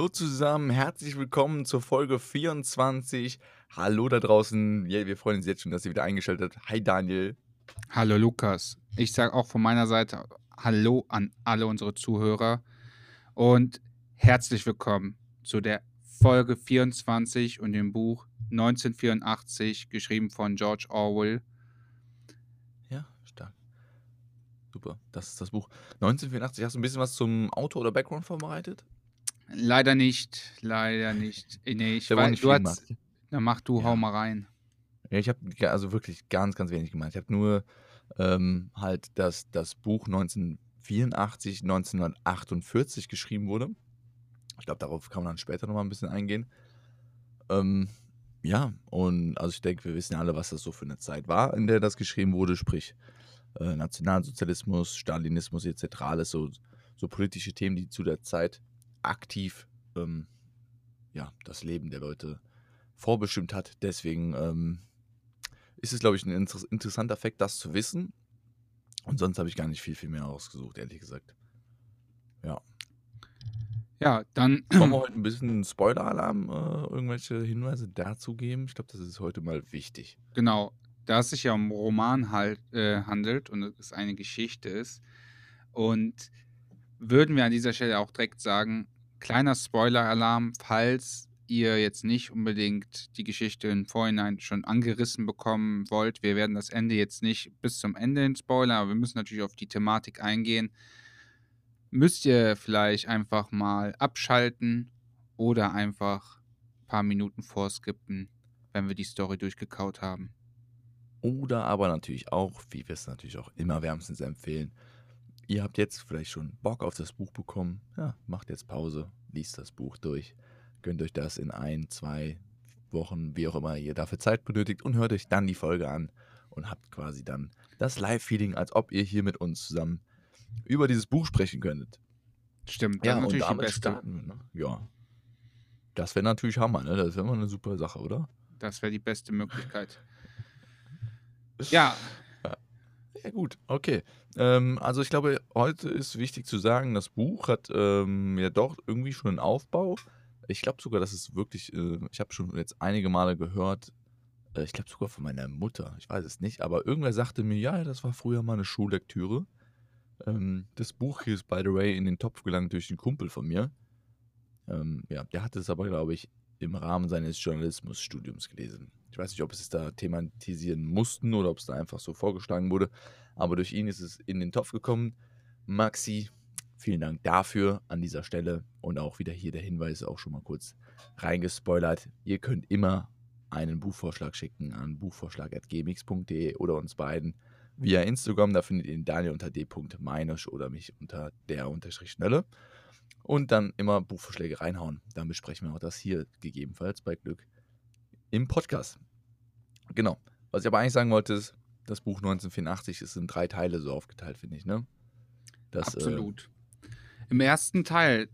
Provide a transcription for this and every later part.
Hallo zusammen, herzlich willkommen zur Folge 24. Hallo da draußen. Ja, wir freuen uns jetzt schon, dass ihr wieder eingeschaltet habt. Hi Daniel. Hallo Lukas. Ich sage auch von meiner Seite Hallo an alle unsere Zuhörer und herzlich willkommen zu der Folge 24 und dem Buch 1984, geschrieben von George Orwell. Ja, stark. Super, das ist das Buch. 1984, hast du ein bisschen was zum Auto oder Background vorbereitet? Leider nicht, leider nicht. Äh, nee, ich weiß, nicht du hast, macht. na mach du, Ja. hau mal rein. Ja, ich habe also wirklich ganz, ganz wenig gemacht. Ich habe nur ähm, halt, dass das Buch 1984, 1948 geschrieben wurde. Ich glaube, darauf kann man dann später nochmal ein bisschen eingehen. Ähm, ja, und also ich denke, wir wissen ja alle, was das so für eine Zeit war, in der das geschrieben wurde, sprich äh, Nationalsozialismus, Stalinismus etc. Alles so, so politische Themen, die zu der Zeit aktiv ähm, ja, das Leben der Leute vorbestimmt hat. Deswegen ähm, ist es, glaube ich, ein inter interessanter Fakt, das zu wissen. Und sonst habe ich gar nicht viel, viel mehr ausgesucht, ehrlich gesagt. Ja. Ja, dann Wollen wir heute ein bisschen Spoiler-Alarm, äh, irgendwelche Hinweise dazu geben? Ich glaube, das ist heute mal wichtig. Genau, da es sich ja um Roman halt, äh, handelt und es eine Geschichte ist. Und würden wir an dieser Stelle auch direkt sagen, kleiner Spoiler-Alarm, falls ihr jetzt nicht unbedingt die Geschichte im Vorhinein schon angerissen bekommen wollt. Wir werden das Ende jetzt nicht bis zum Ende hin spoilern, aber wir müssen natürlich auf die Thematik eingehen. Müsst ihr vielleicht einfach mal abschalten oder einfach ein paar Minuten vorskippen, wenn wir die Story durchgekaut haben. Oder aber natürlich auch, wie wir es natürlich auch immer wärmstens empfehlen, ihr habt jetzt vielleicht schon Bock auf das Buch bekommen. Ja, macht jetzt Pause, liest das Buch durch, gönnt euch das in ein, zwei Wochen, wie auch immer ihr dafür Zeit benötigt und hört euch dann die Folge an und habt quasi dann das Live-Feeling, als ob ihr hier mit uns zusammen über dieses Buch sprechen könntet. Stimmt, Ja, und die damit starten wir. Ne? Ja. Das wäre natürlich Hammer, ne? Das wäre mal eine super Sache, oder? Das wäre die beste Möglichkeit. Ja, Ja, gut, okay. Ähm, also ich glaube, heute ist wichtig zu sagen, das Buch hat ähm, ja doch irgendwie schon einen Aufbau. Ich glaube sogar, dass es wirklich, äh, ich habe schon jetzt einige Male gehört, äh, ich glaube sogar von meiner Mutter, ich weiß es nicht, aber irgendwer sagte mir, ja, das war früher mal eine Schullektüre. Ähm, das Buch hier ist, by the way, in den Topf gelangt durch einen Kumpel von mir. Ähm, ja, der hatte es aber, glaube ich, im Rahmen seines Journalismusstudiums gelesen. Ich weiß nicht, ob es da thematisieren mussten oder ob es da einfach so vorgeschlagen wurde. Aber durch ihn ist es in den Topf gekommen. Maxi, vielen Dank dafür an dieser Stelle. Und auch wieder hier der Hinweis, auch schon mal kurz reingespoilert. Ihr könnt immer einen Buchvorschlag schicken an buchvorschlag.gmx.de oder uns beiden via Instagram. Da findet ihr den Daniel unter d.meinisch oder mich unter der-schnelle. Und dann immer Buchvorschläge reinhauen. Dann besprechen wir auch das hier gegebenenfalls bei Glück im Podcast. Genau. Was ich aber eigentlich sagen wollte, ist, das Buch 1984 ist in drei Teile so aufgeteilt, finde ich, ne? Das, absolut. Im ersten Teil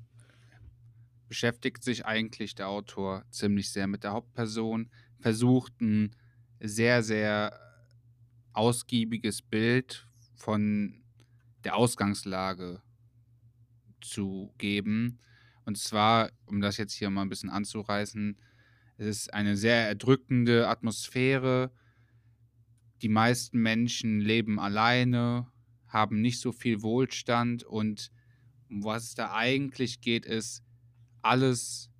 beschäftigt sich eigentlich der Autor ziemlich sehr mit der Hauptperson, versucht ein sehr, sehr ausgiebiges Bild von der Ausgangslage zu geben. Und zwar, um das jetzt hier mal ein bisschen anzureißen, es ist eine sehr erdrückende Atmosphäre. Die meisten Menschen leben alleine, haben nicht so viel Wohlstand und um was es da eigentlich geht, ist, alles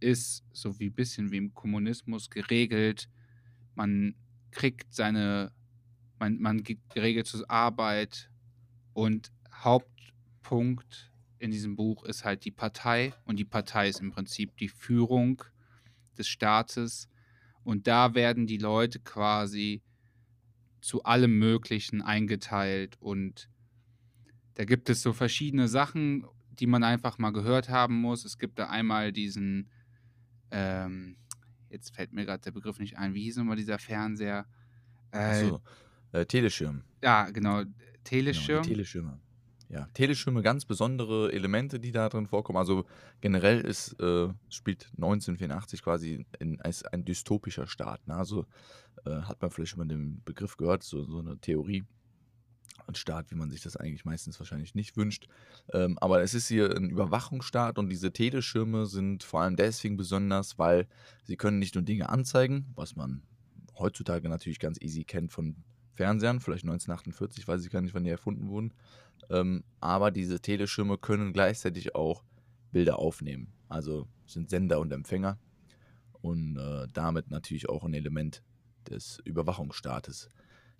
ist so wie ein bisschen wie im Kommunismus geregelt. Man kriegt seine, man, man geht geregelt zur Arbeit und Hauptpunkt in diesem Buch ist halt die Partei und die Partei ist im Prinzip die Führung des Staates und da werden die Leute quasi zu allem Möglichen eingeteilt und da gibt es so verschiedene Sachen, die man einfach mal gehört haben muss. Es gibt da einmal diesen, ähm, jetzt fällt mir gerade der Begriff nicht ein, wie hieß nochmal dieser Fernseher? Äh, Achso, äh, Teleschirm. ja, genau, Genau, Teleschirm. Teleschirme. Ja, Teleschirme, ganz besondere Elemente, die da drin vorkommen. Also generell ist, äh, spielt 1984 quasi in, als ein dystopischer Staat. Ne? Also äh, hat man vielleicht schon mal den Begriff gehört, so, so eine Theorie. Ein Staat, wie man sich das eigentlich meistens wahrscheinlich nicht wünscht. Ähm, aber es ist hier ein Überwachungsstaat und diese Teleschirme sind vor allem deswegen besonders, weil sie können nicht nur Dinge anzeigen, was man heutzutage natürlich ganz easy kennt von Fernsehern, vielleicht 1948, weiß ich gar nicht, wann die erfunden wurden. Ähm, aber diese Teleschirme können gleichzeitig auch Bilder aufnehmen. Also sind Sender und Empfänger und äh, damit natürlich auch ein Element des Überwachungsstaates.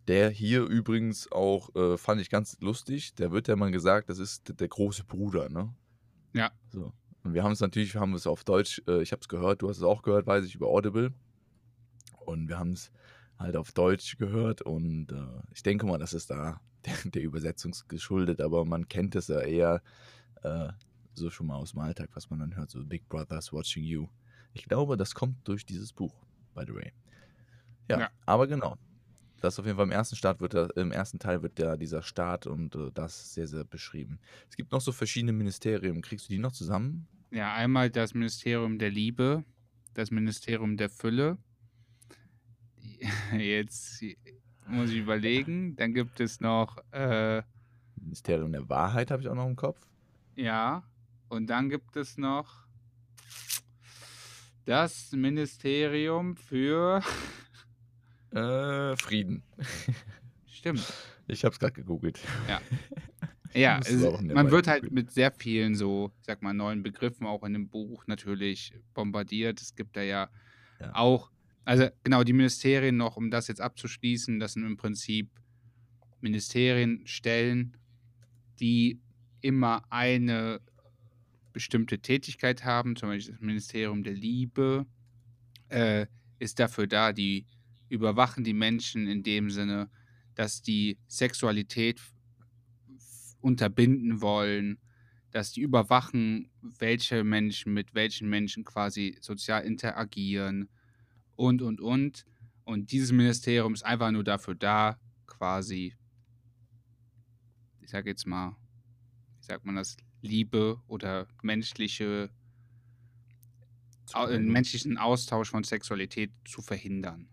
Der hier übrigens auch, äh, fand ich ganz lustig, der wird ja mal gesagt, das ist der große Bruder, ne? Ja. So. Und wir haben es natürlich, wir haben es auf Deutsch, äh, ich habe es gehört, du hast es auch gehört, weiß ich, über Audible. Und wir haben es halt auf Deutsch gehört und äh, ich denke mal, das ist da der, der Übersetzung geschuldet, aber man kennt es ja eher äh, so schon mal aus dem Alltag, was man dann hört, so Big Brother's Watching You. Ich glaube, das kommt durch dieses Buch, by the way. Ja, Ja. aber genau. Das auf jeden Fall im ersten Start wird da, im ersten Teil wird ja dieser Staat und äh, das sehr, sehr beschrieben. Es gibt noch so verschiedene Ministerien. Kriegst du die noch zusammen? Ja, einmal das Ministerium der Liebe, das Ministerium der Fülle. Jetzt muss ich überlegen. Dann gibt es noch, äh, Ministerium der Wahrheit habe ich auch noch im Kopf. ja, und dann gibt es noch das Ministerium für. Äh, Frieden. Stimmt. Ich habe es gerade gegoogelt. Ja, Musst es, man wird halt mit sehr vielen so, sag mal, neuen Begriffen auch in dem Buch natürlich bombardiert. Es gibt da ja, Ja. auch, also genau, die Ministerien noch, um das jetzt abzuschließen, das sind im Prinzip Ministerien, Stellen, die immer eine bestimmte Tätigkeit haben, zum Beispiel das Ministerium der Liebe äh, ist dafür da, die überwachen die Menschen in dem Sinne, dass die Sexualität unterbinden wollen, dass die überwachen, welche Menschen mit welchen Menschen quasi sozial interagieren und, und, und. Und dieses Ministerium ist einfach nur dafür da, quasi, ich sage jetzt mal, wie sagt man das, Liebe oder menschliche, äh, menschlichen Austausch von Sexualität zu verhindern.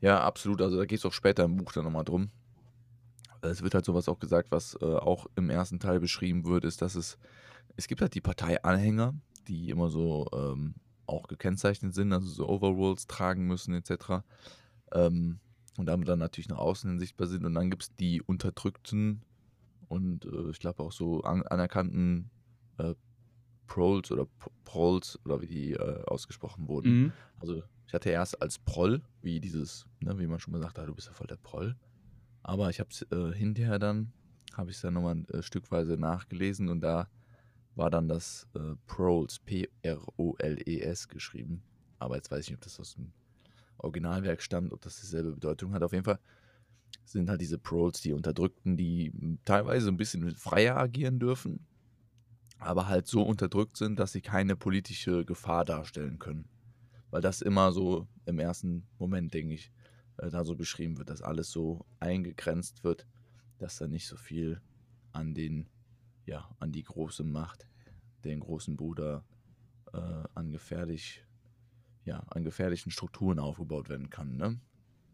Ja, absolut. Also da geht es auch später im Buch dann nochmal drum. Es wird halt sowas auch gesagt, was äh, auch im ersten Teil beschrieben wird, ist, dass es, es gibt halt die Parteianhänger, die immer so ähm, auch gekennzeichnet sind, also so Overalls tragen müssen etc. Ähm, und damit dann natürlich nach außen hin sichtbar sind. Und dann gibt es die Unterdrückten und äh, ich glaube auch so an, anerkannten äh, Proles oder Proles oder wie die äh, ausgesprochen wurden. Mhm. Also ich hatte erst als Proll, wie dieses, ne, wie man schon mal sagt, ah, du bist ja voll der Proll. Aber ich habe es äh, hinterher dann, habe ich es dann nochmal äh, stückweise nachgelesen und da war dann das äh, Proles, P-R-O-L-E-S geschrieben. Aber jetzt weiß ich nicht, ob das aus dem Originalwerk stammt, ob das dieselbe Bedeutung hat. Auf jeden Fall sind halt diese Proles die Unterdrückten, die teilweise ein bisschen freier agieren dürfen, aber halt so unterdrückt sind, dass sie keine politische Gefahr darstellen können weil das immer so im ersten Moment, denke ich, äh, da so beschrieben wird, dass alles so eingegrenzt wird, dass da nicht so viel an den, ja, an die große Macht, den großen Bruder, äh, an gefährlich, ja, an gefährlichen Strukturen aufgebaut werden kann, ne?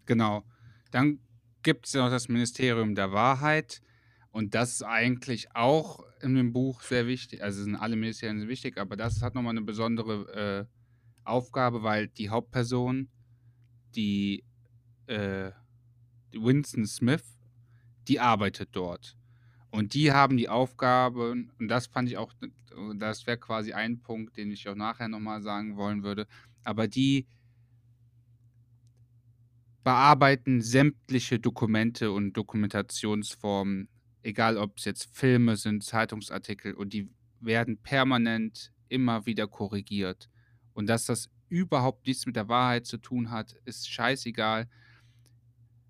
Genau. Dann gibt es noch das Ministerium der Wahrheit. Und das ist eigentlich auch in dem Buch sehr wichtig. Also sind alle Ministerien sehr wichtig, aber das hat nochmal eine besondere äh, Aufgabe, weil die Hauptperson, die, äh, die Winston Smith, die arbeitet dort. Und die haben die Aufgabe, und das fand ich auch, das wäre quasi ein Punkt, den ich auch nachher nochmal sagen wollen würde, aber die bearbeiten sämtliche Dokumente und Dokumentationsformen, egal ob es jetzt Filme sind, Zeitungsartikel, und die werden permanent immer wieder korrigiert. Und dass das überhaupt nichts mit der Wahrheit zu tun hat, ist scheißegal.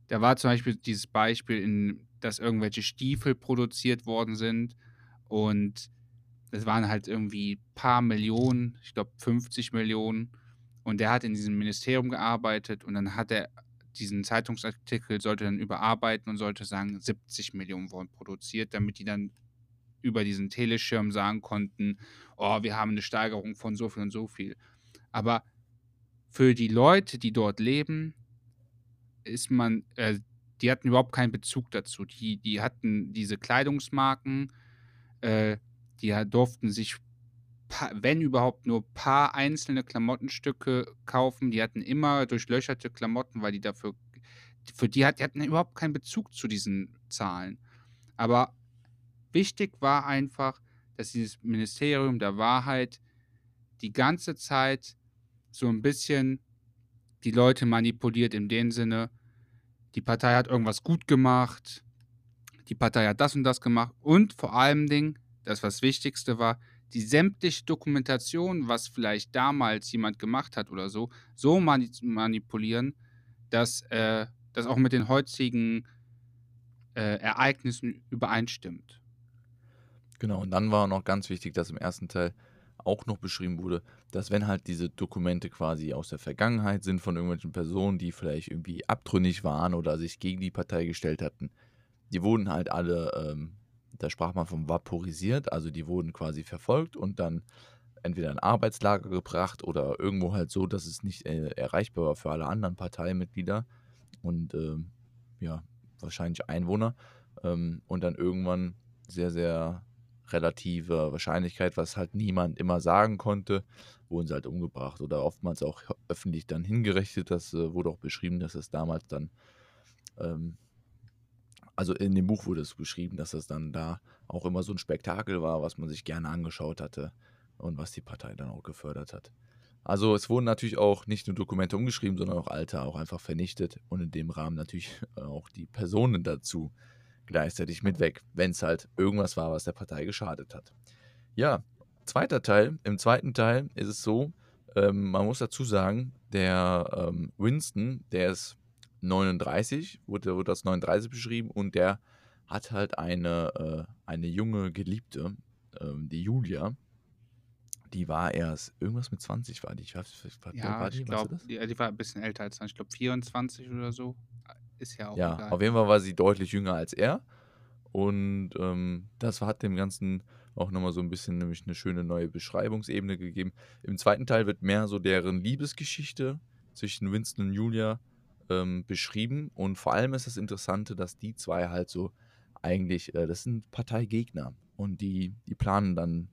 Da war zum Beispiel dieses Beispiel, in, dass irgendwelche Stiefel produziert worden sind und es waren halt irgendwie paar Millionen, ich glaube 50 Millionen. Und der hat in diesem Ministerium gearbeitet und dann hat er diesen Zeitungsartikel, sollte dann überarbeiten und sollte sagen, 70 Millionen wurden produziert, damit die dann über diesen Teleschirm sagen konnten, oh, wir haben eine Steigerung von so viel und so viel. Aber für die Leute, die dort leben, ist man, äh, die hatten überhaupt keinen Bezug dazu. Die, die hatten diese Kleidungsmarken, äh, die durften sich, wenn überhaupt, nur ein paar einzelne Klamottenstücke kaufen. Die hatten immer durchlöcherte Klamotten, weil die dafür, für die, hat, die hatten überhaupt keinen Bezug zu diesen Zahlen. Aber wichtig war einfach, dass dieses Ministerium der Wahrheit die ganze Zeit so ein bisschen die Leute manipuliert in dem Sinne, die Partei hat irgendwas gut gemacht, die Partei hat das und das gemacht und vor allem Ding, das was Wichtigste war, die sämtliche Dokumentation, was vielleicht damals jemand gemacht hat oder so, so manipulieren, dass äh, das auch mit den heutigen äh, Ereignissen übereinstimmt. Genau, und dann war noch ganz wichtig, dass im ersten Teil auch noch beschrieben wurde, dass wenn halt diese Dokumente quasi aus der Vergangenheit sind von irgendwelchen Personen, die vielleicht irgendwie abtrünnig waren oder sich gegen die Partei gestellt hatten, die wurden halt alle, ähm, da sprach man vom vaporisiert, also die wurden quasi verfolgt und dann entweder in Arbeitslager gebracht oder irgendwo halt so, dass es nicht äh, erreichbar war für alle anderen Parteimitglieder und ähm, ja, wahrscheinlich Einwohner ähm, und dann irgendwann sehr, sehr relative Wahrscheinlichkeit, was halt niemand immer sagen konnte, wurden sie halt umgebracht oder oftmals auch öffentlich dann hingerichtet. Das äh, wurde auch beschrieben, dass es damals dann, ähm, also in dem Buch wurde es beschrieben, dass es dann da auch immer so ein Spektakel war, was man sich gerne angeschaut hatte und was die Partei dann auch gefördert hat. Also es wurden natürlich auch nicht nur Dokumente umgeschrieben, sondern auch alte auch einfach vernichtet und in dem Rahmen natürlich auch die Personen dazu gleichzeitig mit weg, wenn es halt irgendwas war, was der Partei geschadet hat. Ja, zweiter Teil. Im zweiten Teil ist es so, ähm, man muss dazu sagen, der ähm, Winston, der ist 39, wurde, wurde als 39 beschrieben und der hat halt eine, äh, eine junge Geliebte, ähm, die Julia. Die war erst irgendwas mit 20, war die? Ich, war, ja, war die? ich glaube, die, die, war ein bisschen älter als 20, ich glaube 24 oder so ist ja auch Ja, egal. auf jeden Fall war sie deutlich jünger als er. Und ähm, das hat dem Ganzen auch nochmal so ein bisschen nämlich eine schöne neue Beschreibungsebene gegeben. Im zweiten Teil wird mehr so deren Liebesgeschichte zwischen Winston und Julia ähm, beschrieben. Und vor allem ist das Interessante, dass die zwei halt so eigentlich, äh, das sind Parteigegner. Und die, die planen dann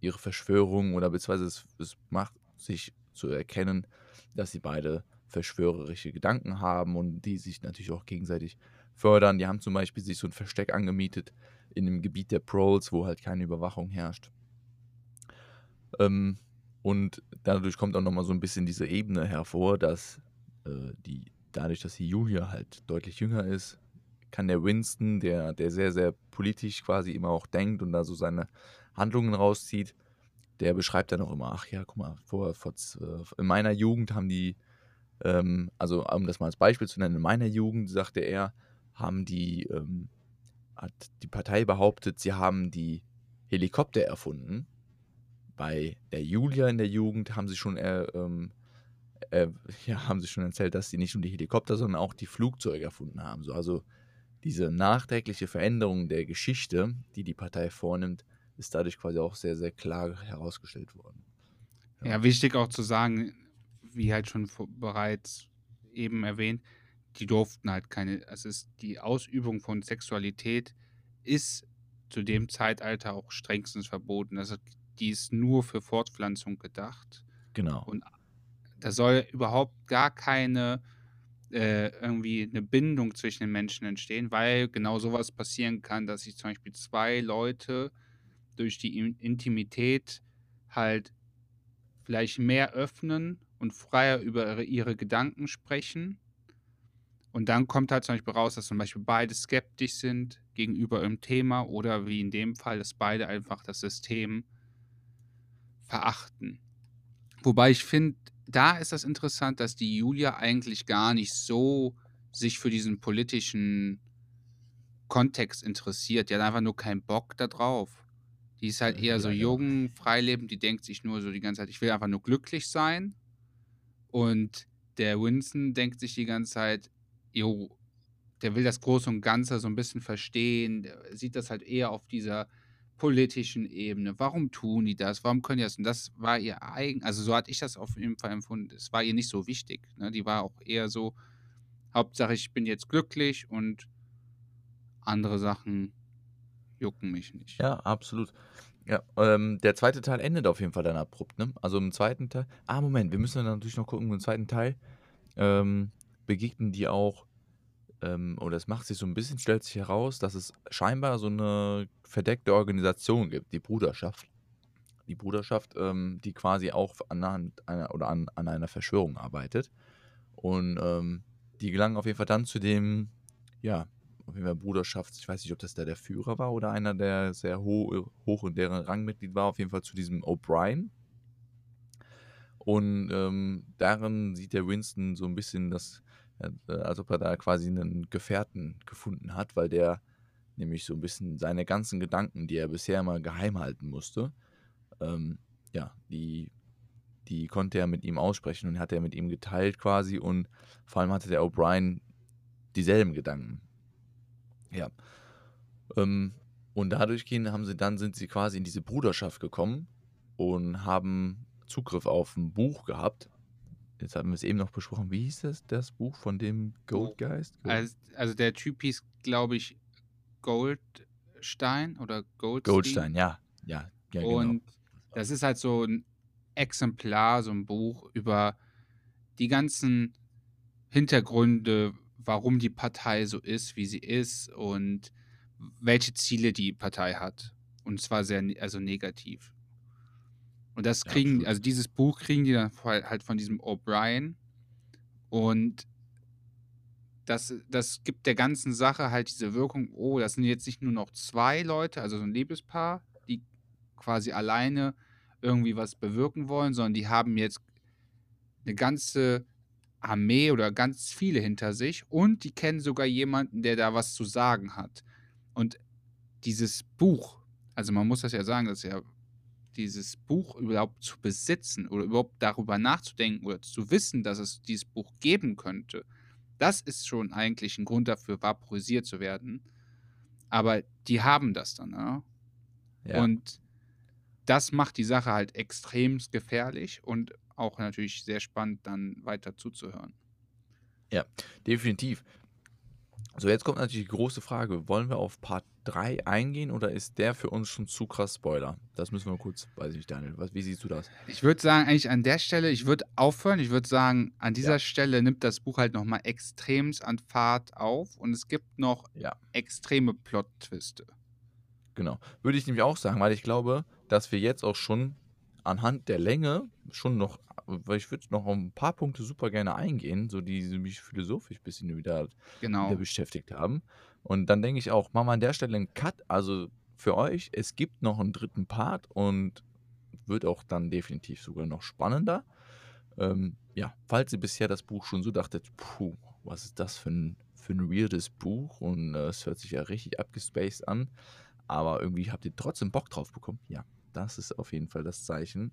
ihre Verschwörung oder beziehungsweise es, es macht sich zu erkennen, dass sie beide verschwörerische Gedanken haben und die sich natürlich auch gegenseitig fördern. Die haben zum Beispiel sich so ein Versteck angemietet in dem Gebiet der Proles, wo halt keine Überwachung herrscht. Ähm, und dadurch kommt auch nochmal so ein bisschen diese Ebene hervor, dass äh, die, dadurch, dass die Julia halt deutlich jünger ist, kann der Winston, der, der sehr, sehr politisch quasi immer auch denkt und da so seine Handlungen rauszieht, der beschreibt dann auch immer, ach ja, guck mal, vor, vor, äh, in meiner Jugend haben die ähm, also um das mal als Beispiel zu nennen, in meiner Jugend, sagte er, haben die, ähm, hat die Partei behauptet, sie haben die Helikopter erfunden. Bei der Julia in der Jugend haben sie schon, äh, äh, ja, haben sie schon erzählt, dass sie nicht nur die Helikopter, sondern auch die Flugzeuge erfunden haben. So, also diese nachträgliche Veränderung der Geschichte, die die Partei vornimmt, ist dadurch quasi auch sehr, sehr klar herausgestellt worden. Ja wichtig auch zu sagen, wie halt schon bereits eben erwähnt, die durften halt keine, also es ist die Ausübung von Sexualität ist zu dem Zeitalter auch strengstens verboten. Also die ist nur für Fortpflanzung gedacht. Genau. Und da soll überhaupt gar keine äh, irgendwie eine Bindung zwischen den Menschen entstehen, weil genau sowas passieren kann, dass sich zum Beispiel zwei Leute durch die Intimität halt vielleicht mehr öffnen und freier über ihre Gedanken sprechen. Und dann kommt halt zum Beispiel raus, dass zum Beispiel beide skeptisch sind gegenüber einem Thema oder wie in dem Fall, dass beide einfach das System verachten. Wobei ich finde, da ist das interessant, dass die Julia eigentlich gar nicht so sich für diesen politischen Kontext interessiert. Die hat einfach nur keinen Bock da drauf. Die ist halt eher so jung, freilebend, die denkt sich nur so die ganze Zeit, ich will einfach nur glücklich sein. Und der Winston denkt sich die ganze Zeit, jo, der will das Große und Ganze so ein bisschen verstehen, sieht das halt eher auf dieser politischen Ebene. Warum tun die das? Warum können die das? Und das war ihr eigen, also so hatte ich das auf jeden Fall empfunden. Es war ihr nicht so wichtig. Ne? Die war auch eher so, Hauptsache ich bin jetzt glücklich und andere Sachen jucken mich nicht. Ja, absolut. Ja, ähm, der zweite Teil endet auf jeden Fall dann abrupt, ne? Also im zweiten Teil. Ah, Moment, wir müssen dann natürlich noch gucken, im zweiten Teil ähm, begegnen die auch, ähm, oder es macht sich so ein bisschen, stellt sich heraus, dass es scheinbar so eine verdeckte Organisation gibt, die Bruderschaft. Die Bruderschaft, ähm, die quasi auch anhand einer oder an, an einer Verschwörung arbeitet. Und ähm, die gelangen auf jeden Fall dann zu dem, ja, auf jeden Fall Bruderschaft, ich weiß nicht, ob das da der Führer war oder einer, der sehr ho hoch in deren Rangmitglied war, auf jeden Fall zu diesem O'Brien. Und ähm, darin sieht der Winston so ein bisschen, das, äh, als ob er da quasi einen Gefährten gefunden hat, weil der nämlich so ein bisschen seine ganzen Gedanken, die er bisher immer geheim halten musste, ähm, ja, die, die konnte er mit ihm aussprechen und hat er mit ihm geteilt quasi und vor allem hatte der O'Brien dieselben Gedanken. Ja. Ähm, und dadurch gehen, haben sie, dann sind sie quasi in diese Bruderschaft gekommen und haben Zugriff auf ein Buch gehabt. Jetzt haben wir es eben noch besprochen. Wie hieß das, das Buch von dem Goldgeist? Gold- Also, also der Typ hieß, glaube ich, Goldstein oder Goldstein. Goldstein, ja. Ja, ja genau. Und das ist halt so ein Exemplar, so ein Buch über die ganzen Hintergründe, warum die Partei so ist, wie sie ist und welche Ziele die Partei hat. Und zwar sehr, ne- also negativ. Und das Ja, kriegen, absolut. also dieses Buch kriegen die dann halt von diesem O'Brien. Und das, das gibt der ganzen Sache halt diese Wirkung, oh, das sind jetzt nicht nur noch zwei Leute, also so ein Liebespaar, die quasi alleine irgendwie was bewirken wollen, sondern die haben jetzt eine ganze Armee oder ganz viele hinter sich und die kennen sogar jemanden, der da was zu sagen hat. Und dieses Buch, also man muss das ja sagen, dass ja dieses Buch überhaupt zu besitzen oder überhaupt darüber nachzudenken oder zu wissen, dass es dieses Buch geben könnte, das ist schon eigentlich ein Grund dafür, vaporisiert zu werden. Aber die haben das dann, ne? ja. Und das macht die Sache halt extrem gefährlich und auch natürlich sehr spannend, dann weiter zuzuhören. Definitiv. So, jetzt kommt natürlich die große Frage: Wollen wir auf Part 3 eingehen oder ist der für uns schon zu krass Spoiler? Das müssen wir kurz, weiß ich nicht, Daniel. Was, wie siehst du das? Ich würde sagen, eigentlich an der Stelle, ich würde aufhören. Ich würde sagen, an dieser Ja. Stelle nimmt das Buch halt nochmal extremst an Fahrt auf und es gibt noch Ja. extreme Plot-Twiste. Genau. Würde ich nämlich auch sagen, weil ich glaube, dass wir jetzt auch schon anhand der Länge schon noch, weil ich würde noch auf ein paar Punkte super gerne eingehen, so die mich philosophisch ein bisschen wieder, Genau. wieder beschäftigt haben. Und dann denke ich auch, machen wir an der Stelle einen Cut. Also für euch, es gibt noch einen dritten Part und wird auch dann definitiv sogar noch spannender. Ähm, ja, falls ihr bisher das Buch schon so dachtet, puh, was ist das für ein, für ein weirdes Buch und äh, es hört sich ja richtig abgespaced an, aber irgendwie habt ihr trotzdem Bock drauf bekommen. Ja, das ist auf jeden Fall das Zeichen.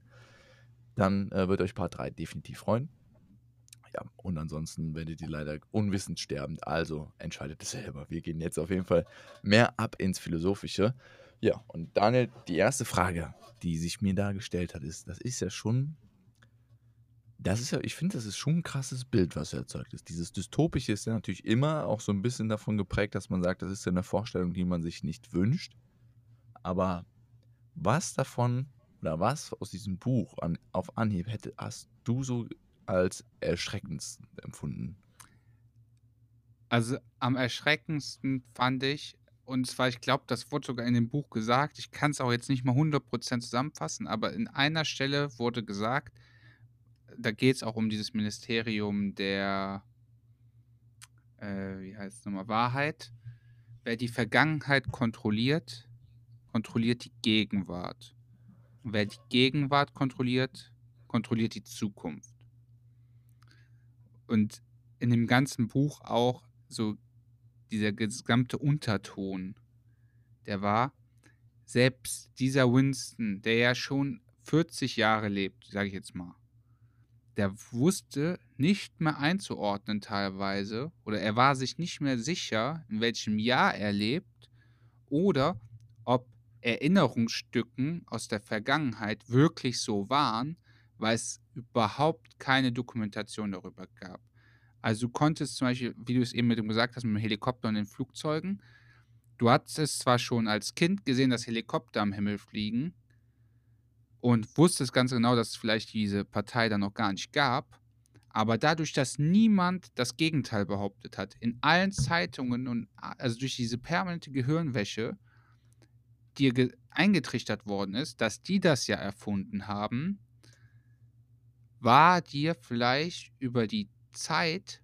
Dann äh, wird euch Part 3 definitiv freuen. Ja, und ansonsten werdet ihr leider unwissend sterben. Also entscheidet es selber. Wir gehen jetzt auf jeden Fall mehr ab ins Philosophische. Ja, und Daniel, die erste Frage, die sich mir da gestellt hat, ist, das ist ja schon, das ist ja, ich finde, das ist schon ein krasses Bild, was erzeugt ist. Dieses Dystopische ist ja natürlich immer auch so ein bisschen davon geprägt, dass man sagt, das ist ja eine Vorstellung, die man sich nicht wünscht. Aber was davon oder was aus diesem Buch an, auf Anhieb hätte, hast du so als erschreckendst empfunden? Also am erschreckendsten fand ich, und zwar, ich glaube, das wurde sogar in dem Buch gesagt, ich kann es auch jetzt nicht mal 100% zusammenfassen, aber in einer Stelle wurde gesagt, da geht es auch um dieses Ministerium der, äh, wie heißt es nochmal, Wahrheit. Wer die Vergangenheit kontrolliert, kontrolliert die Gegenwart. Und wer die Gegenwart kontrolliert, kontrolliert die Zukunft. Und in dem ganzen Buch auch so dieser gesamte Unterton, der war, selbst dieser Winston, der ja schon 40 Jahre lebt, sage ich jetzt mal, der wusste nicht mehr einzuordnen teilweise oder er war sich nicht mehr sicher, in welchem Jahr er lebt oder Erinnerungsstücken aus der Vergangenheit wirklich so waren, weil es überhaupt keine Dokumentation darüber gab. Also du konntest zum Beispiel, wie du es eben mit dem gesagt hast, mit dem Helikopter und den Flugzeugen, du hattest zwar schon als Kind gesehen, dass Helikopter am Himmel fliegen, und wusstest ganz genau, dass es vielleicht diese Partei dann noch gar nicht gab. Aber dadurch, dass niemand das Gegenteil behauptet hat, in allen Zeitungen und also durch diese permanente Gehirnwäsche dir eingetrichtert worden ist, dass die das ja erfunden haben, war dir vielleicht über die Zeit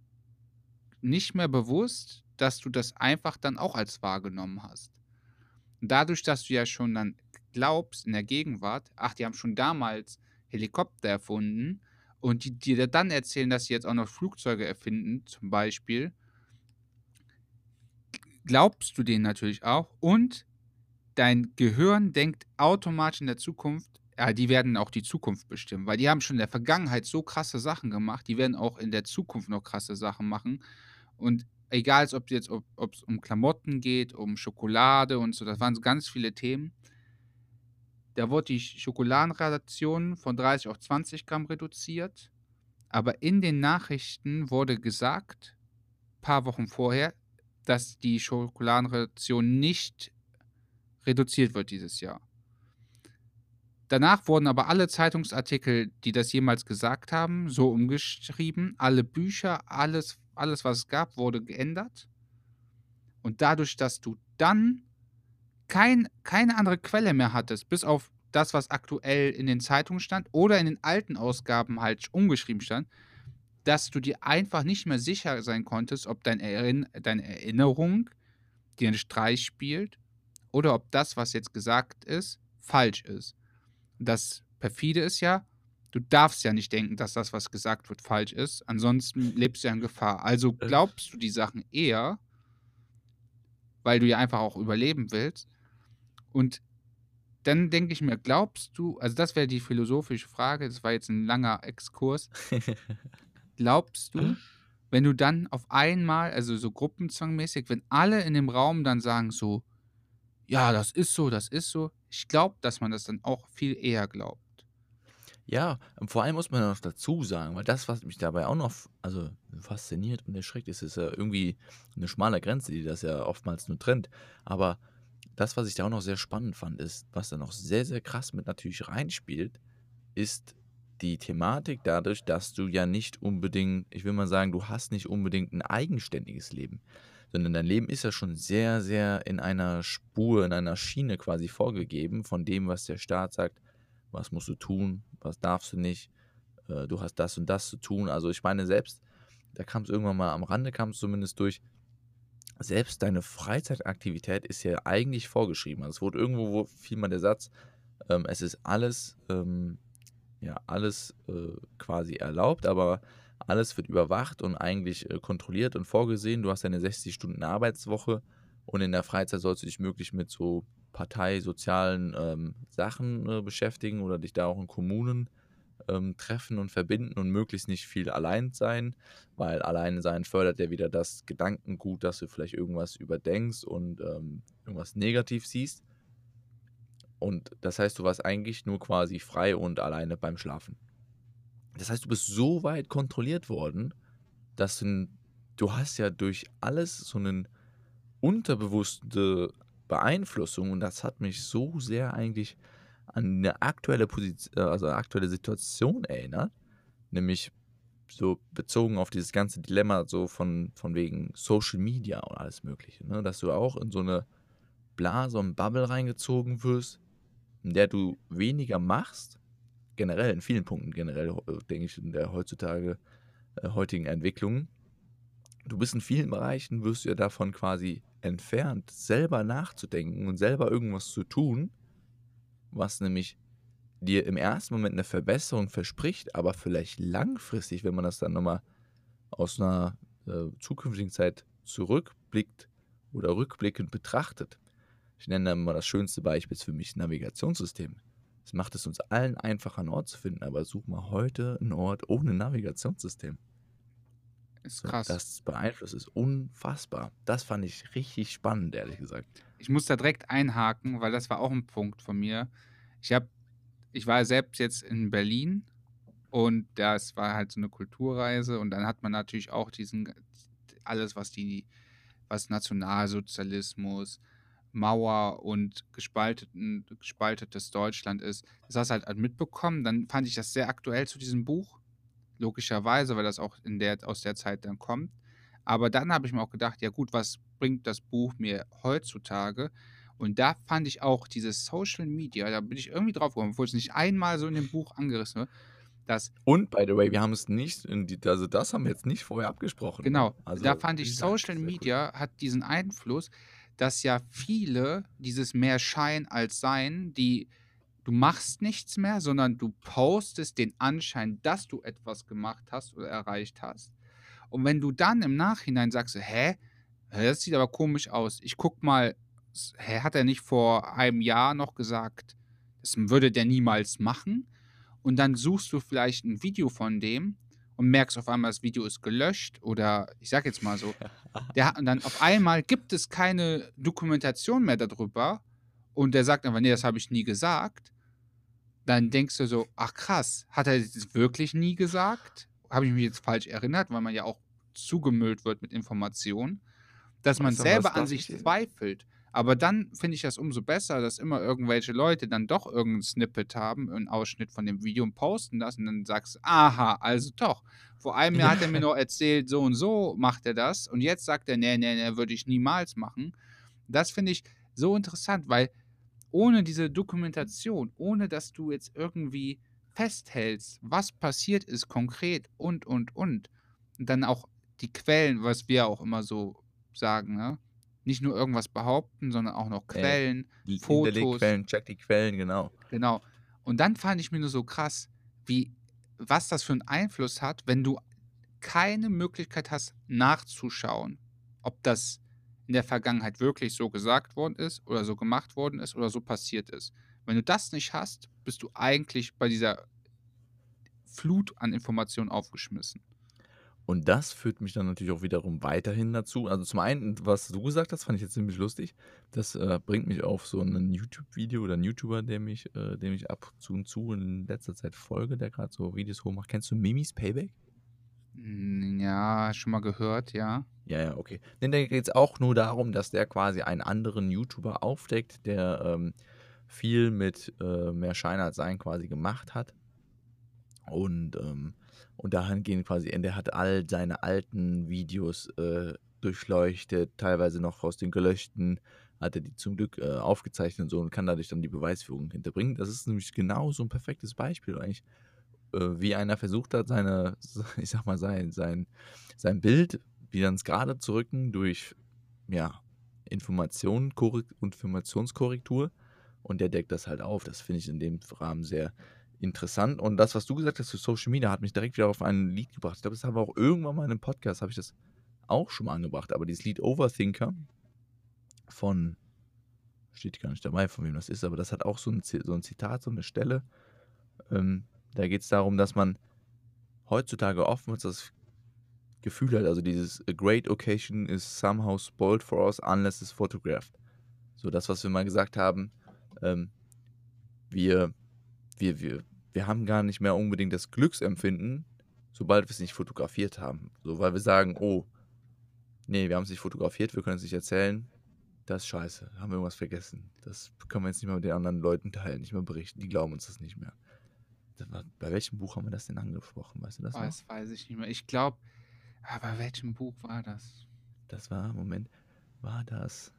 nicht mehr bewusst, dass du das einfach dann auch als wahrgenommen hast. Und dadurch, dass du ja schon dann glaubst in der Gegenwart, ach, die haben schon damals Helikopter erfunden und die dir dann erzählen, dass sie jetzt auch noch Flugzeuge erfinden, zum Beispiel, glaubst du denen natürlich auch und dein Gehirn denkt automatisch in der Zukunft, ja, die werden auch die Zukunft bestimmen, weil die haben schon in der Vergangenheit so krasse Sachen gemacht, die werden auch in der Zukunft noch krasse Sachen machen. Und egal, ob es jetzt ob um Klamotten geht, um Schokolade und so, das waren ganz viele Themen. Da wurde die Schokoladenration von 30 auf 20 Gramm reduziert. Aber in den Nachrichten wurde gesagt, paar Wochen vorher, dass die Schokoladenration nicht reduziert wird dieses Jahr. Danach wurden aber alle Zeitungsartikel, die das jemals gesagt haben, so umgeschrieben. Alle Bücher, alles, alles, was es gab, wurde geändert. Und dadurch, dass du dann kein, keine andere Quelle mehr hattest, bis auf das, was aktuell in den Zeitungen stand oder in den alten Ausgaben halt umgeschrieben stand, dass du dir einfach nicht mehr sicher sein konntest, ob dein Erin deine Erinnerung dir einen Streich spielt oder ob das, was jetzt gesagt ist, falsch ist. Das perfide ist ja, du darfst ja nicht denken, dass das, was gesagt wird, falsch ist. Ansonsten lebst du ja in Gefahr. Also äh. glaubst du die Sachen eher, weil du ja einfach auch überleben willst, und dann denke ich mir, glaubst du, also das wäre die philosophische Frage, das war jetzt ein langer Exkurs. glaubst du, wenn du dann auf einmal, also so gruppenzwangmäßig, wenn alle in dem Raum dann sagen so, ja, das ist so, das ist so, ich glaube, dass man das dann auch viel eher glaubt. Ja, und vor allem muss man noch dazu sagen, weil das, was mich dabei auch noch also fasziniert und erschreckt, ist, ist ja irgendwie eine schmale Grenze, die das ja oftmals nur trennt. Aber das, was ich da auch noch sehr spannend fand, ist, was da noch sehr, sehr krass mit natürlich reinspielt, ist die Thematik dadurch, dass du ja nicht unbedingt, ich will mal sagen, du hast nicht unbedingt ein eigenständiges Leben, sondern dein Leben ist ja schon sehr, sehr in einer Spur, in einer Schiene quasi vorgegeben von dem, was der Staat sagt, was musst du tun, was darfst du nicht, äh, du hast das und das zu tun. Also ich meine selbst, da kam es irgendwann mal am Rande, kam es zumindest durch, selbst deine Freizeitaktivität ist ja eigentlich vorgeschrieben. Also es wurde irgendwo wo fiel mal der Satz, ähm, es ist alles, ähm, ja, alles äh, quasi erlaubt, aber alles wird überwacht und eigentlich äh, kontrolliert und vorgesehen. Du hast eine 60 Stunden Arbeitswoche und in der Freizeit sollst du dich möglich mit so parteisozialen ähm, Sachen äh, beschäftigen oder dich da auch in Kommunen ähm, treffen und verbinden und möglichst nicht viel allein sein, weil allein sein fördert ja wieder das Gedankengut, dass du vielleicht irgendwas überdenkst und ähm, irgendwas negativ siehst. Und das heißt, du warst eigentlich nur quasi frei und alleine beim Schlafen. Das heißt, du bist so weit kontrolliert worden, dass du, du hast ja durch alles so eine unterbewusste Beeinflussung und das hat mich so sehr eigentlich an eine aktuelle Position, äh, also aktuelle Situation erinnert, nämlich so bezogen auf dieses ganze Dilemma so von, von wegen Social Media und alles Mögliche, ne? dass du auch in so eine Blase und Bubble reingezogen wirst, in der du weniger machst, generell in vielen Punkten, generell äh, denke ich in der heutzutage äh, heutigen Entwicklung. Du bist in vielen Bereichen, wirst du ja davon quasi entfernt, selber nachzudenken und selber irgendwas zu tun, was nämlich dir im ersten Moment eine Verbesserung verspricht, aber vielleicht langfristig, wenn man das dann nochmal aus einer äh, zukünftigen Zeit zurückblickt oder rückblickend betrachtet, ich nenne da mal das schönste Beispiel für mich Navigationssystem. Es macht es uns allen einfacher, einen Ort zu finden, aber such mal heute einen Ort ohne Navigationssystem. Ist krass. das beeinflusst ist unfassbar. Das fand ich richtig spannend, ehrlich gesagt. Ich muss da direkt einhaken, weil das war auch ein Punkt von mir. Ich habe, ich war selbst jetzt in Berlin und das war halt so eine Kulturreise und dann hat man natürlich auch diesen alles, was die, was Nationalsozialismus, Mauer und gespalteten, gespaltetes Deutschland ist, das hast du halt mitbekommen. Dann fand ich das sehr aktuell zu diesem Buch, logischerweise, weil das auch in der, aus der Zeit dann kommt. Aber dann habe ich mir auch gedacht, ja gut, was bringt das Buch mir heutzutage? Und da fand ich auch dieses Social Media, da bin ich irgendwie drauf gekommen, obwohl es nicht einmal so in dem Buch angerissen wird, dass Und by the way, wir haben es nicht, die, also das haben wir jetzt nicht vorher abgesprochen. Genau, Also, da fand ich, Social sehr cool. Media hat diesen Einfluss, dass ja viele dieses mehr Schein als Sein, die du machst nichts mehr, sondern du postest den Anschein, dass du etwas gemacht hast oder erreicht hast. Und wenn du dann im Nachhinein sagst, hä, das sieht aber komisch aus. Ich guck mal, hä, hat er nicht vor einem Jahr noch gesagt, das würde der niemals machen? Und dann suchst du vielleicht ein Video von dem und merkst auf einmal, das Video ist gelöscht oder ich sag jetzt mal so, der hat, und dann auf einmal gibt es keine Dokumentation mehr darüber und der sagt einfach, nee, das habe ich nie gesagt. Dann denkst du so, ach krass, hat er das wirklich nie gesagt? Habe ich mich jetzt falsch erinnert, weil man ja auch zugemüllt wird mit Informationen, dass man selber an sich zweifelt. Aber dann finde ich das umso besser, dass immer irgendwelche Leute dann doch irgendein Snippet haben, einen Ausschnitt von dem Video und posten das und dann sagst du, aha, also doch. Vor einem Jahr hat er mir noch erzählt, so und so macht er das und jetzt sagt er, nee, nee, nee, würde ich niemals machen. Das finde ich so interessant, weil ohne diese Dokumentation, ohne dass du jetzt irgendwie festhältst, was passiert ist konkret und, und, und, und dann auch die Quellen, was wir auch immer so sagen, ne? Nicht nur irgendwas behaupten, sondern auch noch Quellen, Die Fotos. Quellen, check die Quellen, genau. Genau. Und dann fand ich mir nur so krass, wie, was das für einen Einfluss hat, wenn du keine Möglichkeit hast, nachzuschauen, ob das in der Vergangenheit wirklich so gesagt worden ist oder so gemacht worden ist oder so passiert ist. Wenn du das nicht hast, bist du eigentlich bei dieser Flut an Informationen aufgeschmissen. Und das führt mich dann natürlich auch wiederum weiterhin dazu. Also zum einen, was du gesagt hast, fand ich jetzt ziemlich lustig. Das äh, bringt mich auf so ein YouTube-Video oder einen YouTuber, dem ich, äh, dem ich ab zu und zu in letzter Zeit folge, der gerade so Videos hochmacht. Kennst du Mimis Payback? Hm, Ja, schon mal gehört, ja. Ja, ja, okay. Denn da geht es auch nur darum, dass der quasi einen anderen YouTuber aufdeckt, der ähm, viel mit äh, mehr Schein als Sein quasi gemacht hat. Und, ähm, und dahingehend quasi, der hat all seine alten Videos äh, durchleuchtet, teilweise noch aus den gelöschten, hat er die zum Glück äh, aufgezeichnet und so und kann dadurch dann die Beweisführung hinterbringen. Das ist nämlich genau so ein perfektes Beispiel eigentlich, äh, wie einer versucht hat, seine, ich sag mal, sein, sein, sein Bild wieder ins Gerade zu rücken durch, ja, Informationen, Korrekt- Informationskorrektur und der deckt das halt auf. Das finde ich in dem Rahmen sehr interessant. Und das, was du gesagt hast zu Social Media, hat mich direkt wieder auf ein Lied gebracht. Ich glaube, das haben wir auch irgendwann mal in einem Podcast, habe ich das auch schon mal angebracht. Aber dieses Lied Overthinker von, steht gar nicht dabei, von wem das ist, aber das hat auch so ein, so ein Zitat, so eine Stelle. Ähm, da geht es darum, dass man heutzutage oftmals das Gefühl hat, also dieses A great occasion is somehow spoiled for us unless it's photographed. So das, was wir mal gesagt haben, ähm, wir, wir, wir, wir haben gar nicht mehr unbedingt das Glücksempfinden, sobald wir es nicht fotografiert haben. So, weil wir sagen, oh, nee, wir haben es nicht fotografiert, wir können es nicht erzählen. Das ist scheiße, haben wir irgendwas vergessen. Das können wir jetzt nicht mehr mit den anderen Leuten teilen, nicht mehr berichten, die glauben uns das nicht mehr. Das war, bei welchem Buch haben wir das denn angesprochen? Weißt du das? Oh, das weiß ich nicht mehr. Ich glaube, aber welchem Buch war das? Das war, Moment, war das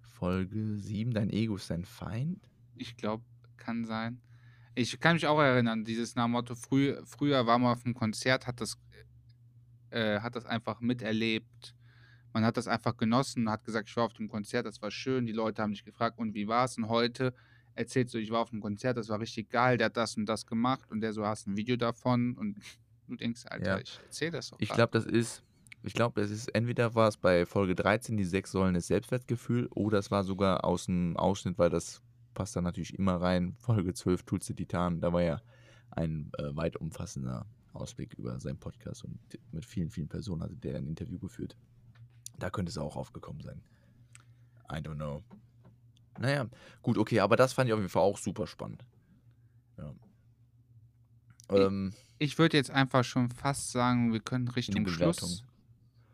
Folge 7, dein Ego ist dein Feind? Ich glaube, kann sein. Ich kann mich auch erinnern, dieses nach Motto, früh, früher war man auf einem Konzert, hat das, äh, hat das einfach miterlebt. Man hat das einfach genossen, hat gesagt, ich war auf dem Konzert, das war schön. Die Leute haben dich gefragt, und wie war es? Und heute erzählst du, ich war auf dem Konzert, das war richtig geil, der hat das und das gemacht und der so hast ein Video davon und du denkst, Alter, Ja. ich erzähl das doch Ich glaube, das ist, ich glaube, es ist entweder war es bei Folge 13 die sechs Säulen des Selbstwertgefühl oder es war sogar aus dem Ausschnitt, weil das passt da natürlich immer rein. Folge 12 Tools der Titan, da war ja ein äh, weit umfassender Ausblick über seinen Podcast und mit vielen, vielen Personen hatte der ein Interview geführt. Da könnte es auch aufgekommen sein. I don't know. Naja, gut, okay, aber das fand ich auf jeden Fall auch super spannend. Ja. Ähm, ich, ich würde jetzt einfach schon fast sagen, wir können Richtung Schluss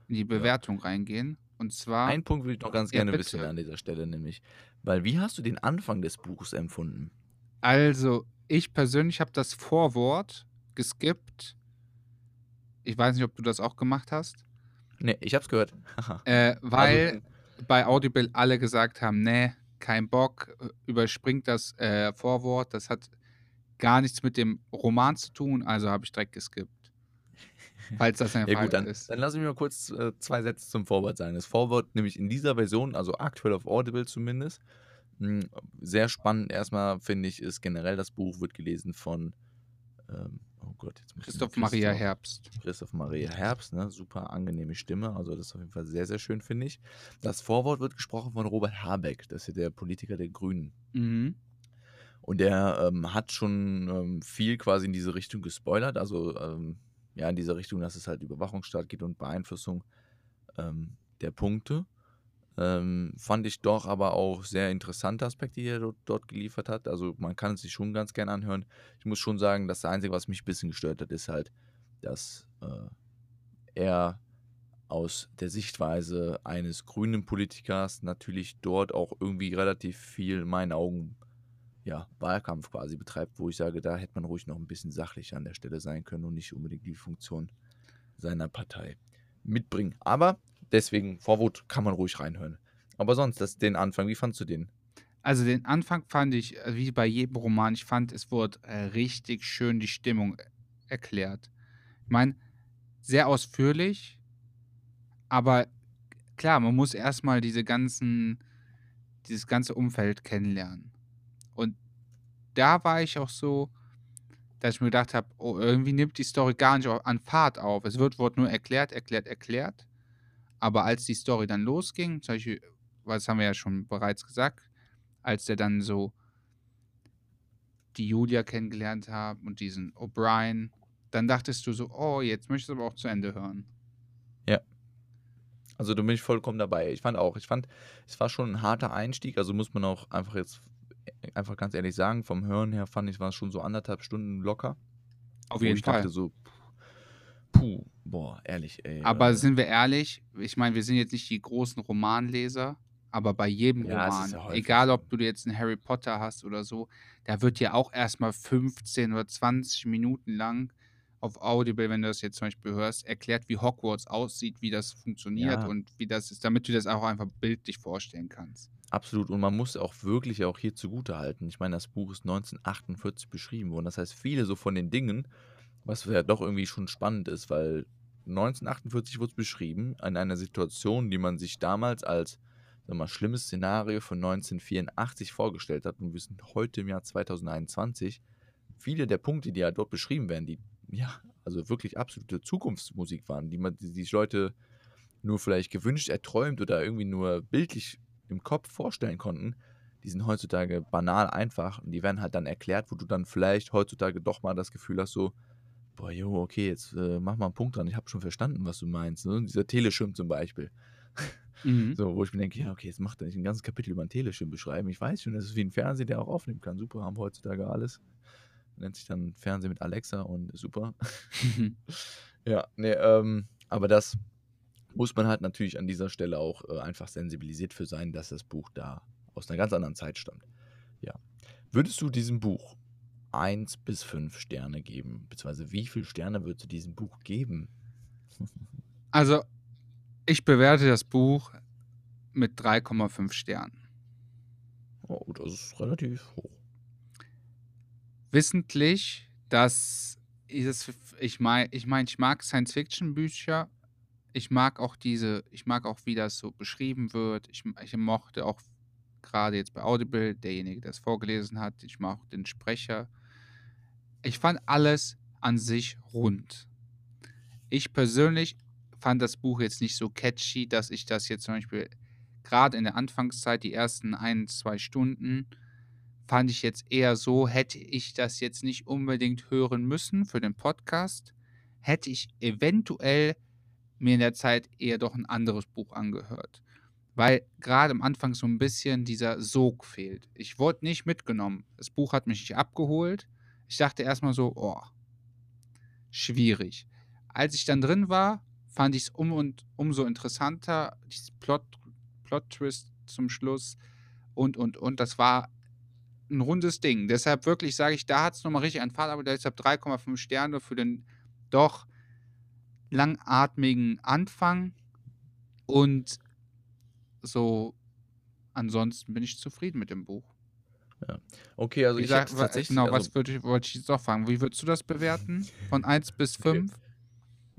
in die Bewertung ja. reingehen. Und zwar. Ein Punkt würde ich noch ganz gerne ja, wissen an dieser Stelle, nämlich, weil wie hast du den Anfang des Buches empfunden? Also, ich persönlich habe das Vorwort geskippt. Ich weiß nicht, ob du das auch gemacht hast. Nee, ich habe es gehört. äh, weil also, bei Audible alle gesagt haben, nee, kein Bock, überspringt das äh, Vorwort, das hat gar nichts mit dem Roman zu tun, also habe ich direkt geskippt. Falls das ein ja, Fall gut, dann, ist. Dann lass mich mal kurz äh, zwei Sätze zum Vorwort sagen. Das Vorwort, nämlich in dieser Version, also aktuell auf Audible zumindest, mh, hm, sehr spannend erstmal finde ich, ist generell das Buch wird gelesen von ähm, oh Gott, jetzt muss Christoph Maria Herbst. Christoph Maria Herbst, ne? super angenehme Stimme, also das ist auf jeden Fall sehr, sehr schön, finde ich. Das Vorwort wird gesprochen von Robert Habeck, das ist ja der Politiker der Grünen. Mhm. Und der ähm, hat schon ähm, viel quasi in diese Richtung gespoilert, also ähm, ja, in diese Richtung, dass es halt Überwachungsstaat geht und Beeinflussung ähm, der Punkte. Ähm, fand ich doch aber auch sehr interessante Aspekte, die er dort, dort, geliefert hat. Also man kann es sich schon ganz gerne anhören. Ich muss schon sagen, das Einzige, was mich ein bisschen gestört hat, ist halt, dass äh, er aus der Sichtweise eines grünen Politikers natürlich dort auch irgendwie relativ viel in meinen Augen ja, Wahlkampf quasi betreibt, wo ich sage, da hätte man ruhig noch ein bisschen sachlicher an der Stelle sein können und nicht unbedingt die Funktion seiner Partei mitbringen. Aber deswegen, Vorwort kann man ruhig reinhören. Aber sonst, das, den Anfang, wie fandst du den? Also den Anfang fand ich, äh, wie bei jedem Roman, ich fand, es wurde äh, richtig schön die Stimmung äh, erklärt. Ich meine, sehr ausführlich, aber klar, man muss erstmal diese ganzen, dieses ganze Umfeld kennenlernen. Und da war ich auch so, dass ich mir gedacht habe, oh, irgendwie nimmt die Story gar nicht an Fahrt auf. Es wird, wird nur erklärt, erklärt, erklärt. Aber als die Story dann losging, zum Beispiel, was haben wir ja schon bereits gesagt, als der dann so die Julia kennengelernt hat und diesen O'Brien, dann dachtest du so, oh, jetzt möchtest du aber auch zu Ende hören. Ja. Also du bin ich vollkommen dabei. Ich fand auch, ich fand, es war schon ein harter Einstieg, also muss man auch einfach jetzt einfach ganz ehrlich sagen, vom Hören her fand ich, war es schon so anderthalb Stunden locker. Auf jeden ich Fall. dachte so, puh, boah, ehrlich, ey. Aber äh, sind wir ehrlich, ich meine, wir sind jetzt nicht die großen Romanleser, aber bei jedem ja, Roman, ja egal ob du jetzt einen Harry Potter hast oder so, da wird ja auch erstmal 15 oder 20 Minuten lang auf Audible, wenn du das jetzt zum Beispiel hörst, erklärt, wie Hogwarts aussieht, wie das funktioniert ja. und wie das ist, damit du das auch einfach bildlich vorstellen kannst. Absolut. Und man muss auch wirklich auch hier zugute halten. Ich meine, das Buch ist 1948 beschrieben worden. Das heißt, viele so von den Dingen, was ja doch irgendwie schon spannend ist, weil 1948 wurde es beschrieben, in einer Situation, die man sich damals als sag mal, schlimmes Szenario von 1984 vorgestellt hat. Und wir sind heute im Jahr 2021. Viele der Punkte, die ja dort beschrieben werden, die ja, also wirklich absolute Zukunftsmusik waren, die man die sich Leute nur vielleicht gewünscht, erträumt oder irgendwie nur bildlich im Kopf vorstellen konnten, die sind heutzutage banal einfach und die werden halt dann erklärt, wo du dann vielleicht heutzutage doch mal das Gefühl hast, so, boah, jo, okay, jetzt äh, mach mal einen Punkt dran, ich habe schon verstanden, was du meinst. Ne? Dieser Teleschirm zum Beispiel. Mhm. So, wo ich mir denke, ja, okay, jetzt macht er nicht ein ganzes Kapitel über einen Teleschirm beschreiben. Ich weiß schon, das ist wie ein Fernseher, der auch aufnehmen kann. Super, haben wir heutzutage alles. Nennt sich dann Fernseher mit Alexa und super. ja, nee, ähm, aber das muss man halt natürlich an dieser Stelle auch äh, einfach sensibilisiert für sein, dass das Buch da aus einer ganz anderen Zeit stammt. Ja. Würdest du diesem Buch 1 bis 5 Sterne geben? Beziehungsweise wie viele Sterne würdest du diesem Buch geben? also, ich bewerte das Buch mit 3,5 Sternen. Oh, das ist relativ hoch. Wissentlich, dass ich, ich meine, ich, mein, ich mag Science-Fiction-Bücher ich mag auch diese, ich mag auch, wie das so beschrieben wird. Ich, ich mochte auch gerade jetzt bei Audible, derjenige, der es vorgelesen hat, ich auch den Sprecher. Ich fand alles an sich rund. Ich persönlich fand das Buch jetzt nicht so catchy, dass ich das jetzt zum Beispiel gerade in der Anfangszeit, die ersten ein, zwei Stunden, fand ich jetzt eher so, hätte ich das jetzt nicht unbedingt hören müssen für den Podcast, hätte ich eventuell mir in der Zeit eher doch ein anderes Buch angehört. Weil gerade am Anfang so ein bisschen dieser Sog fehlt. Ich wurde nicht mitgenommen. Das Buch hat mich nicht abgeholt. Ich dachte erstmal so, oh, schwierig. Als ich dann drin war, fand ich es um und umso interessanter, dieses Plot, Plot-Twist zum Schluss und, und, und. Das war ein rundes Ding. Deshalb wirklich sage ich, da hat es nochmal richtig an Fahrt, aber deshalb 3,5 Sterne für den doch langatmigen Anfang und so ansonsten bin ich zufrieden mit dem Buch. Ja. Okay, also Wie ich sag, tatsächlich, genau, also, was würde ich, wollte ich jetzt auch fragen? Wie würdest du das bewerten? Von 1 bis okay. 5?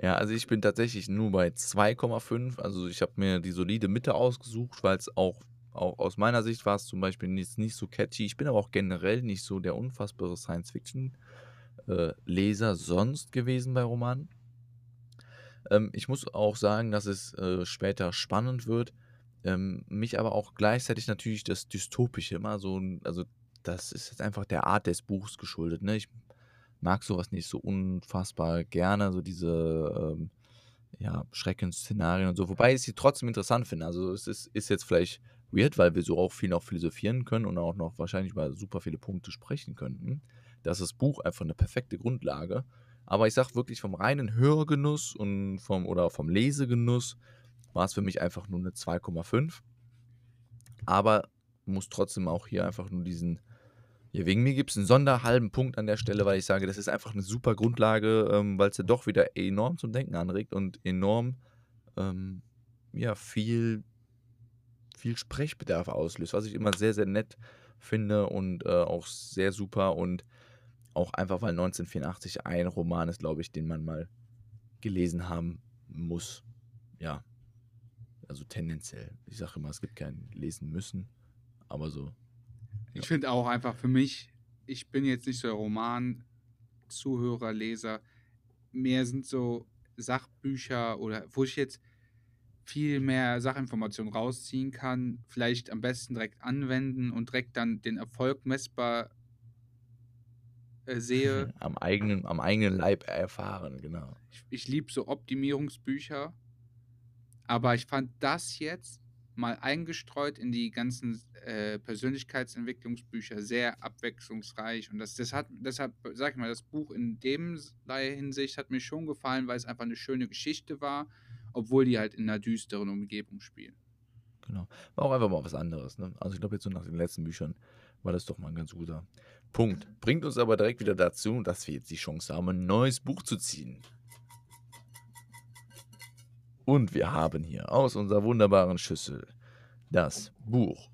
Ja, also ich bin tatsächlich nur bei 2,5. Also ich habe mir die solide Mitte ausgesucht, weil es auch, auch aus meiner Sicht war es zum Beispiel nicht, nicht so catchy. Ich bin aber auch generell nicht so der unfassbare Science-Fiction-Leser sonst gewesen bei Romanen. Ähm, ich muss auch sagen, dass es äh, später spannend wird. Ähm, mich aber auch gleichzeitig natürlich das Dystopische immer so, also das ist jetzt einfach der Art des Buchs geschuldet. Ne? Ich mag sowas nicht so unfassbar gerne, so diese ähm, ja, Schreckensszenarien und so. Wobei ich sie trotzdem interessant finde. Also es ist, ist jetzt vielleicht weird, weil wir so auch viel noch philosophieren können und auch noch wahrscheinlich über super viele Punkte sprechen könnten. Das ist das Buch einfach eine perfekte Grundlage. Aber ich sag wirklich vom reinen Hörgenuss und vom oder vom Lesegenuss war es für mich einfach nur eine 2,5. Aber muss trotzdem auch hier einfach nur diesen ja, wegen mir gibt es einen sonderhalben Punkt an der Stelle, weil ich sage, das ist einfach eine super Grundlage, ähm, weil es ja doch wieder enorm zum Denken anregt und enorm ähm, ja, viel, viel Sprechbedarf auslöst, was ich immer sehr, sehr nett finde und äh, auch sehr super und auch einfach, weil 1984 ein Roman ist, glaube ich, den man mal gelesen haben muss. Ja, also tendenziell. Ich sage immer, es gibt kein Lesen müssen, aber so ja. Ich finde auch einfach für mich, ich bin jetzt nicht so der Roman-Zuhörer, Leser. Mehr sind so Sachbücher oder wo ich jetzt viel mehr Sachinformationen rausziehen kann, vielleicht am besten direkt anwenden und direkt dann den Erfolg messbar äh, sehe. am, eigenen, am eigenen Leib erfahren, genau. Ich, ich liebe so Optimierungsbücher, aber ich fand das jetzt mal eingestreut in die ganzen äh, Persönlichkeitsentwicklungsbücher sehr abwechslungsreich und das, das hat, deshalb sag ich mal, das Buch in dem Hinsicht hat mir schon gefallen, weil es einfach eine schöne Geschichte war, obwohl die halt in einer düsteren Umgebung spielen. Genau. War auch einfach mal was anderes. Ne? Also ich glaube jetzt so nach den letzten Büchern war das doch mal ein ganz guter Punkt. Bringt uns aber direkt wieder dazu, dass wir jetzt die Chance haben, ein neues Buch zu ziehen. Und wir haben hier aus unserer wunderbaren Schüssel das Buch.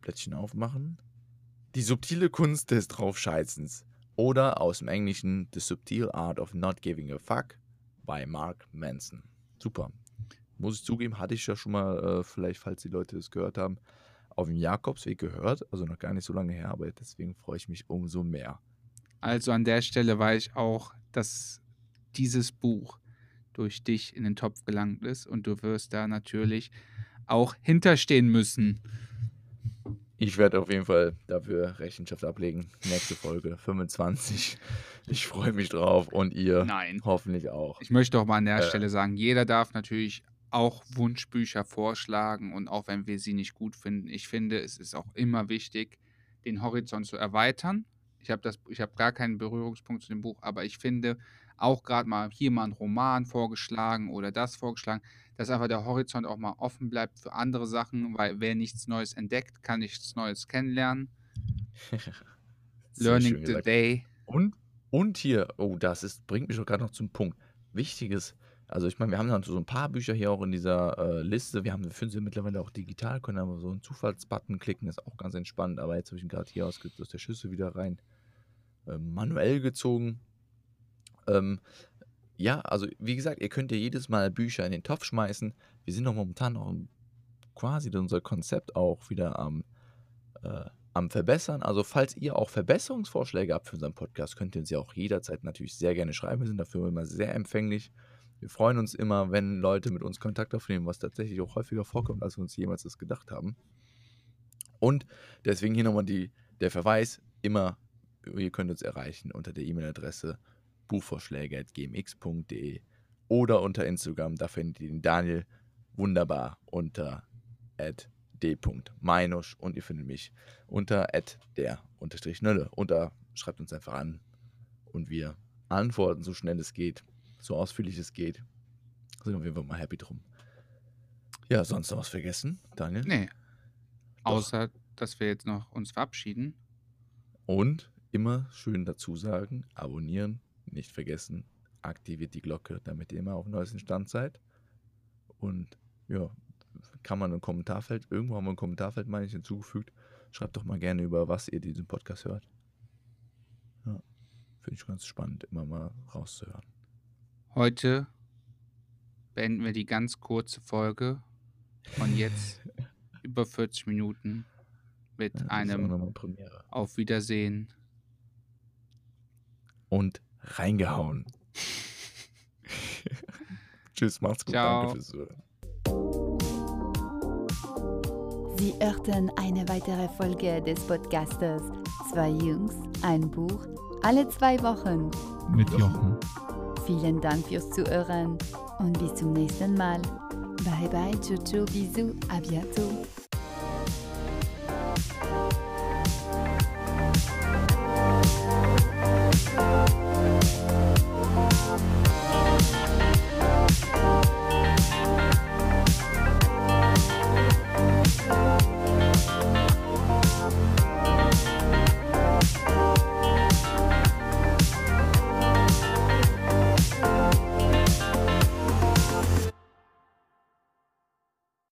Blättchen aufmachen. Die subtile Kunst des Draufscheißens. Oder aus dem Englischen The Subtle Art of Not Giving a Fuck bei Mark Manson. Super. Muss ich zugeben, hatte ich ja schon mal, äh, vielleicht, falls die Leute es gehört haben, auf dem Jakobsweg gehört. Also noch gar nicht so lange her, aber deswegen freue ich mich umso mehr. Also an der Stelle weiß ich auch, dass dieses Buch durch dich in den Topf gelangt ist und du wirst da natürlich auch hinterstehen müssen. Ich werde auf jeden Fall dafür Rechenschaft ablegen. Nächste Folge 25. Ich freue mich drauf und ihr Nein. hoffentlich auch. Ich möchte auch mal an der Äh. Stelle sagen, jeder darf natürlich auch Wunschbücher vorschlagen und auch wenn wir sie nicht gut finden, ich finde, es ist auch immer wichtig, den Horizont zu erweitern. Ich habe das, ich habe gar keinen Berührungspunkt zu dem Buch, aber ich finde auch gerade mal hier mal einen Roman vorgeschlagen oder das vorgeschlagen, dass einfach der Horizont auch mal offen bleibt für andere Sachen, weil wer nichts Neues entdeckt, kann nichts Neues kennenlernen. Learning today. Und, und hier, oh, das ist, bringt mich doch gerade noch zum Punkt. Wichtiges, also ich meine, wir haben dann so ein paar Bücher hier auch in dieser äh, Liste. Wir haben, finden sie mittlerweile auch digital, können aber so einen Zufallsbutton klicken, ist auch ganz entspannt. Aber jetzt habe ich ihn gerade hier aus, aus der Schüssel wieder rein äh, manuell gezogen. Ähm, ja, also wie gesagt, ihr könnt ja jedes Mal Bücher in den Topf schmeißen. Wir sind doch momentan noch quasi unser Konzept auch wieder am, äh, am Verbessern. Also falls ihr auch Verbesserungsvorschläge habt für unseren Podcast, könnt ihr uns ja auch jederzeit natürlich sehr gerne schreiben. Wir sind dafür immer sehr empfänglich. Wir freuen uns immer, wenn Leute mit uns Kontakt aufnehmen, was tatsächlich auch häufiger vorkommt, als wir uns jemals das gedacht haben. Und deswegen hier nochmal die, der Verweis, immer, ihr könnt uns erreichen unter der E-Mail-Adresse buchvorschläge.gmx.de oder unter Instagram, da findet ihr den Daniel wunderbar unter d.meinusch und ihr findet mich unter der unterstrich Nölle. Und da schreibt uns einfach an und wir antworten so schnell es geht, so ausführlich es geht. Sind auf jeden Fall mal happy drum. Ja, sonst noch was vergessen, Daniel? Nee. Doch. Außer, dass wir jetzt noch uns verabschieden. Und immer schön dazu sagen, abonnieren, nicht vergessen, aktiviert die Glocke, damit ihr immer auf dem neuesten Stand seid. Und ja, kann man ein Kommentarfeld, irgendwo haben wir ein Kommentarfeld, meine ich, hinzugefügt. Schreibt doch mal gerne über, was ihr diesen Podcast hört. Ja, finde ich ganz spannend, immer mal rauszuhören. Heute beenden wir die ganz kurze Folge von jetzt über 40 Minuten mit ja, einem Auf Wiedersehen. Und reingehauen. Tschüss, macht's gut. Ciao. Danke fürs Zuhören. Sie hörten eine weitere Folge des Podcasters Zwei Jungs, ein Buch, alle zwei Wochen. Mit Jochen. Vielen Dank fürs Zuhören und bis zum nächsten Mal. Bye bye, ciao, ciao, bisous, à bientôt.